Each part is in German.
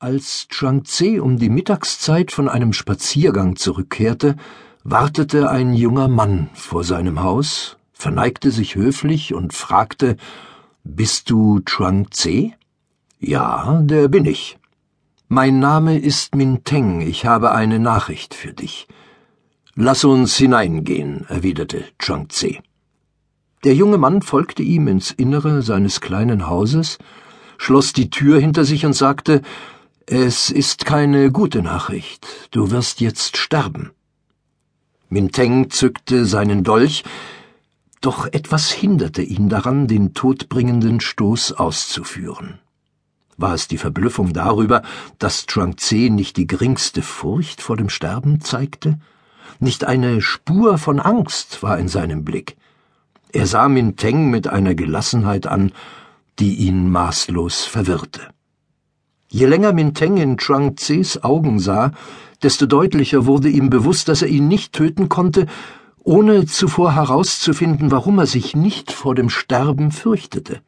Als Chuang-Tze um die Mittagszeit von einem Spaziergang zurückkehrte, wartete ein junger Mann vor seinem Haus, verneigte sich höflich und fragte, Bist du Chuang-Tze? Ja, der bin ich. Mein Name ist Min Teng, ich habe eine Nachricht für dich. Lass uns hineingehen, erwiderte Chuang-Tze. Der junge Mann folgte ihm ins Innere seines kleinen Hauses, schloss die Tür hinter sich und sagte, es ist keine gute Nachricht. Du wirst jetzt sterben. Minteng zückte seinen Dolch, doch etwas hinderte ihn daran, den todbringenden Stoß auszuführen. War es die Verblüffung darüber, dass Chuang-Tze nicht die geringste Furcht vor dem Sterben zeigte? Nicht eine Spur von Angst war in seinem Blick. Er sah Minteng mit einer Gelassenheit an, die ihn maßlos verwirrte. Je länger Minteng in Chuang Tses Augen sah, desto deutlicher wurde ihm bewusst, dass er ihn nicht töten konnte, ohne zuvor herauszufinden, warum er sich nicht vor dem Sterben fürchtete.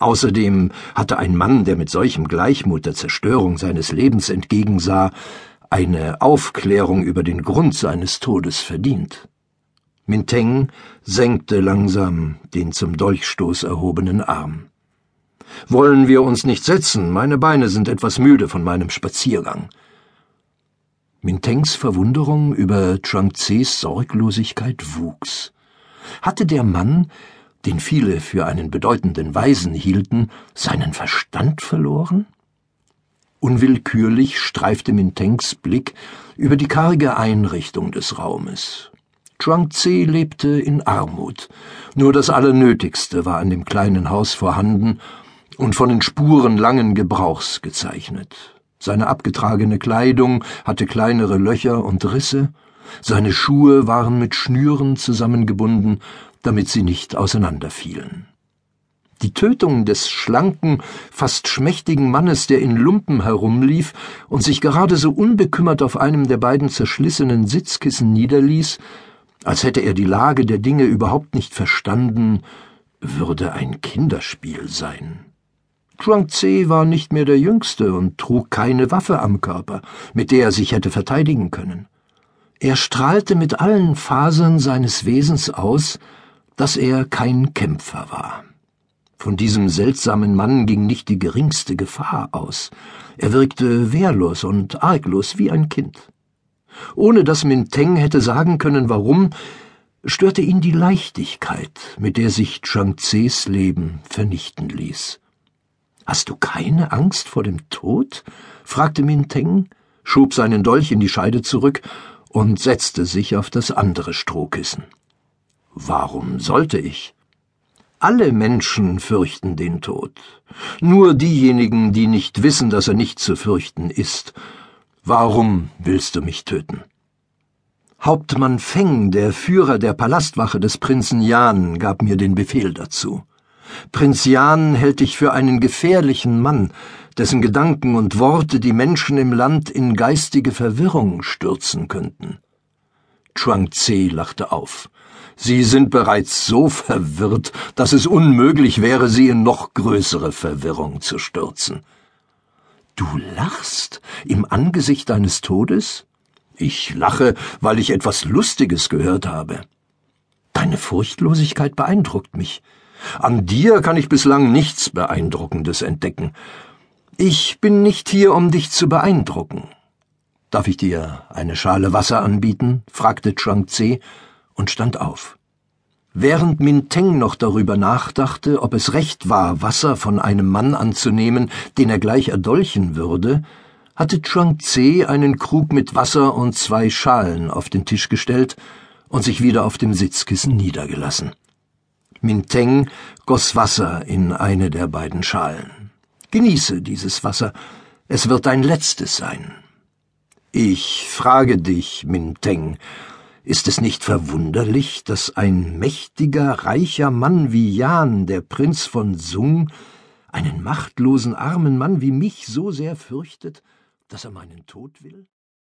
Außerdem hatte ein Mann, der mit solchem Gleichmut der Zerstörung seines Lebens entgegensah, eine Aufklärung über den Grund seines Todes verdient. Minteng senkte langsam den zum Dolchstoß erhobenen Arm. Wollen wir uns nicht setzen? Meine Beine sind etwas müde von meinem Spaziergang. Mintengs Verwunderung über Chuang-Tses Sorglosigkeit wuchs. Hatte der Mann, den viele für einen bedeutenden Weisen hielten, seinen Verstand verloren? Unwillkürlich streifte Mintengs Blick über die karge Einrichtung des Raumes. Chuang-Tze lebte in Armut. Nur das Allernötigste war an dem kleinen Haus vorhanden und von den Spuren langen Gebrauchs gezeichnet. Seine abgetragene Kleidung hatte kleinere Löcher und Risse, seine Schuhe waren mit Schnüren zusammengebunden, damit sie nicht auseinanderfielen. Die Tötung des schlanken, fast schmächtigen Mannes, der in Lumpen herumlief und sich gerade so unbekümmert auf einem der beiden zerschlissenen Sitzkissen niederließ, als hätte er die Lage der Dinge überhaupt nicht verstanden, würde ein Kinderspiel sein. Chuang-Tze war nicht mehr der Jüngste und trug keine Waffe am Körper, mit der er sich hätte verteidigen können. Er strahlte mit allen Fasern seines Wesens aus, dass er kein Kämpfer war. Von diesem seltsamen Mann ging nicht die geringste Gefahr aus. Er wirkte wehrlos und arglos wie ein Kind. Ohne dass Minteng hätte sagen können, warum, störte ihn die Leichtigkeit, mit der sich Chang-Tses Leben vernichten ließ. Hast du keine Angst vor dem Tod? fragte Minteng, schob seinen Dolch in die Scheide zurück und setzte sich auf das andere Strohkissen. Warum sollte ich? Alle Menschen fürchten den Tod. Nur diejenigen, die nicht wissen, dass er nicht zu fürchten ist. Warum willst du mich töten? Hauptmann Feng, der Führer der Palastwache des Prinzen Yan, gab mir den Befehl dazu. Prinz Jan hält dich für einen gefährlichen Mann, dessen Gedanken und Worte die Menschen im Land in geistige Verwirrung stürzen könnten. Chuang Tze lachte auf. Sie sind bereits so verwirrt, dass es unmöglich wäre, sie in noch größere Verwirrung zu stürzen. Du lachst im Angesicht deines Todes? Ich lache, weil ich etwas Lustiges gehört habe. Deine Furchtlosigkeit beeindruckt mich. An dir kann ich bislang nichts Beeindruckendes entdecken. Ich bin nicht hier, um dich zu beeindrucken. Darf ich dir eine Schale Wasser anbieten? fragte Chuang Tze und stand auf. Während Min Teng noch darüber nachdachte, ob es recht war, Wasser von einem Mann anzunehmen, den er gleich erdolchen würde, hatte Chuang Tze einen Krug mit Wasser und zwei Schalen auf den Tisch gestellt und sich wieder auf dem Sitzkissen niedergelassen. Minteng goss Wasser in eine der beiden Schalen. Genieße dieses Wasser, es wird dein letztes sein. Ich frage dich, Minteng, ist es nicht verwunderlich, dass ein mächtiger, reicher Mann wie Jan, der Prinz von Sung, einen machtlosen, armen Mann wie mich so sehr fürchtet, dass er meinen Tod will?